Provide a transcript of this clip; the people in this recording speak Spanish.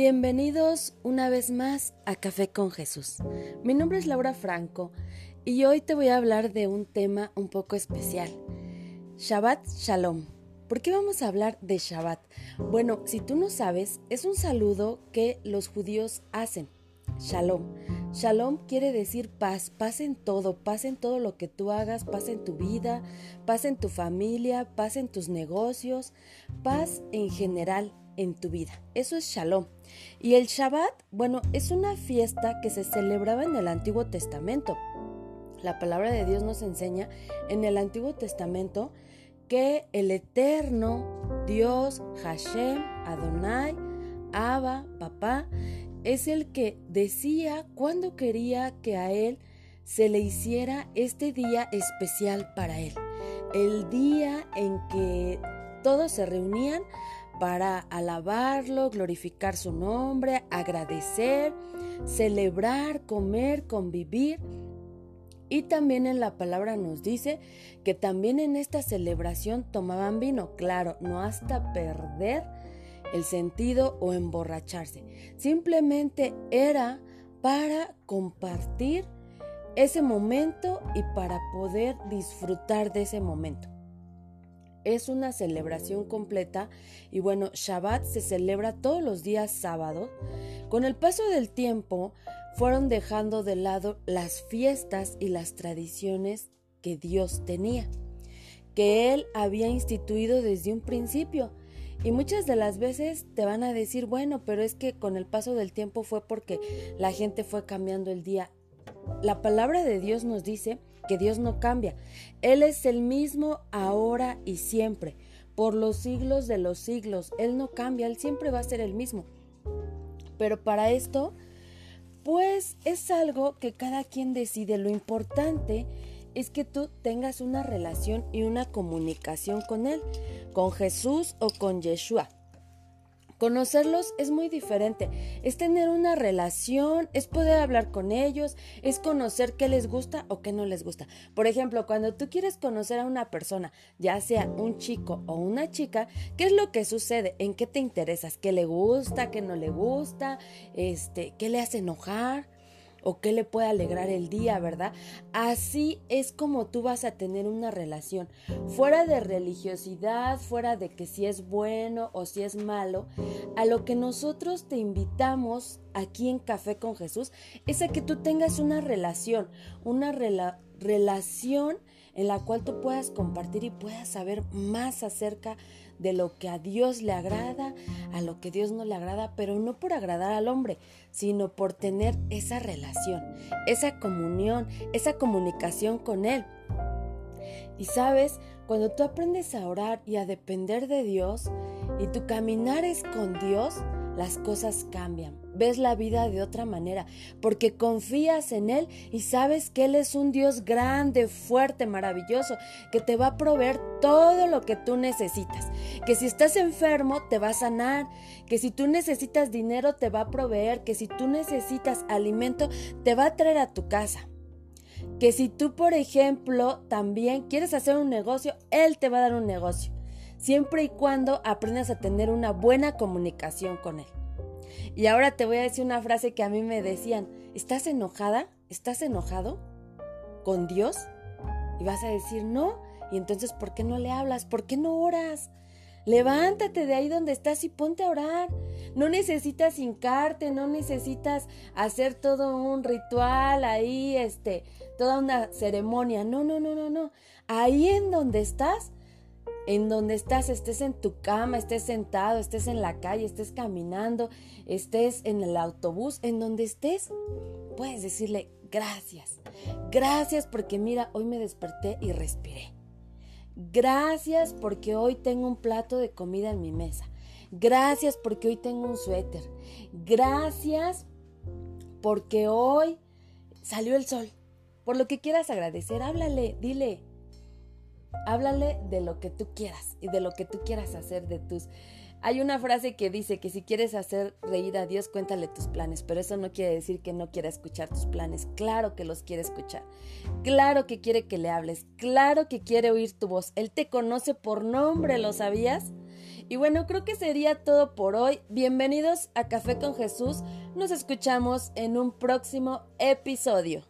Bienvenidos una vez más a Café con Jesús. Mi nombre es Laura Franco y hoy te voy a hablar de un tema un poco especial. Shabbat Shalom. ¿Por qué vamos a hablar de Shabbat? Bueno, si tú no sabes, es un saludo que los judíos hacen. Shalom. Shalom quiere decir paz, paz en todo, paz en todo lo que tú hagas, paz en tu vida, paz en tu familia, paz en tus negocios, paz en general en tu vida. Eso es Shalom. Y el Shabbat, bueno, es una fiesta que se celebraba en el Antiguo Testamento. La palabra de Dios nos enseña en el Antiguo Testamento que el eterno Dios, Hashem, Adonai, Abba, Papá, es el que decía cuándo quería que a él se le hiciera este día especial para él. El día en que todos se reunían para alabarlo, glorificar su nombre, agradecer, celebrar, comer, convivir. Y también en la palabra nos dice que también en esta celebración tomaban vino, claro, no hasta perder el sentido o emborracharse. Simplemente era para compartir ese momento y para poder disfrutar de ese momento es una celebración completa y bueno, Shabbat se celebra todos los días sábados. Con el paso del tiempo fueron dejando de lado las fiestas y las tradiciones que Dios tenía, que Él había instituido desde un principio. Y muchas de las veces te van a decir, bueno, pero es que con el paso del tiempo fue porque la gente fue cambiando el día. La palabra de Dios nos dice que Dios no cambia. Él es el mismo ahora y siempre, por los siglos de los siglos. Él no cambia, Él siempre va a ser el mismo. Pero para esto, pues es algo que cada quien decide. Lo importante es que tú tengas una relación y una comunicación con Él, con Jesús o con Yeshua. Conocerlos es muy diferente, es tener una relación, es poder hablar con ellos, es conocer qué les gusta o qué no les gusta. Por ejemplo, cuando tú quieres conocer a una persona, ya sea un chico o una chica, ¿qué es lo que sucede? ¿En qué te interesas? ¿Qué le gusta? ¿Qué no le gusta? Este, ¿qué le hace enojar? O qué le puede alegrar el día, ¿verdad? Así es como tú vas a tener una relación. Fuera de religiosidad, fuera de que si es bueno o si es malo, a lo que nosotros te invitamos aquí en Café con Jesús es a que tú tengas una relación, una relación en la cual tú puedas compartir y puedas saber más acerca de lo que a Dios le agrada, a lo que Dios no le agrada, pero no por agradar al hombre, sino por tener esa relación, esa comunión, esa comunicación con Él. Y sabes, cuando tú aprendes a orar y a depender de Dios y tu caminar es con Dios, las cosas cambian. Ves la vida de otra manera, porque confías en Él y sabes que Él es un Dios grande, fuerte, maravilloso, que te va a proveer todo lo que tú necesitas. Que si estás enfermo, te va a sanar. Que si tú necesitas dinero, te va a proveer. Que si tú necesitas alimento, te va a traer a tu casa. Que si tú, por ejemplo, también quieres hacer un negocio, Él te va a dar un negocio siempre y cuando aprendas a tener una buena comunicación con Él. Y ahora te voy a decir una frase que a mí me decían, ¿estás enojada? ¿Estás enojado con Dios? Y vas a decir, no. Y entonces, ¿por qué no le hablas? ¿Por qué no oras? Levántate de ahí donde estás y ponte a orar. No necesitas hincarte, no necesitas hacer todo un ritual ahí, este, toda una ceremonia. No, no, no, no, no. Ahí en donde estás, en donde estás, estés en tu cama, estés sentado, estés en la calle, estés caminando, estés en el autobús, en donde estés, puedes decirle gracias. Gracias porque mira, hoy me desperté y respiré. Gracias porque hoy tengo un plato de comida en mi mesa. Gracias porque hoy tengo un suéter. Gracias porque hoy salió el sol. Por lo que quieras agradecer, háblale, dile, Háblale de lo que tú quieras y de lo que tú quieras hacer de tus... Hay una frase que dice que si quieres hacer reír a Dios, cuéntale tus planes, pero eso no quiere decir que no quiera escuchar tus planes. Claro que los quiere escuchar. Claro que quiere que le hables. Claro que quiere oír tu voz. Él te conoce por nombre, ¿lo sabías? Y bueno, creo que sería todo por hoy. Bienvenidos a Café con Jesús. Nos escuchamos en un próximo episodio.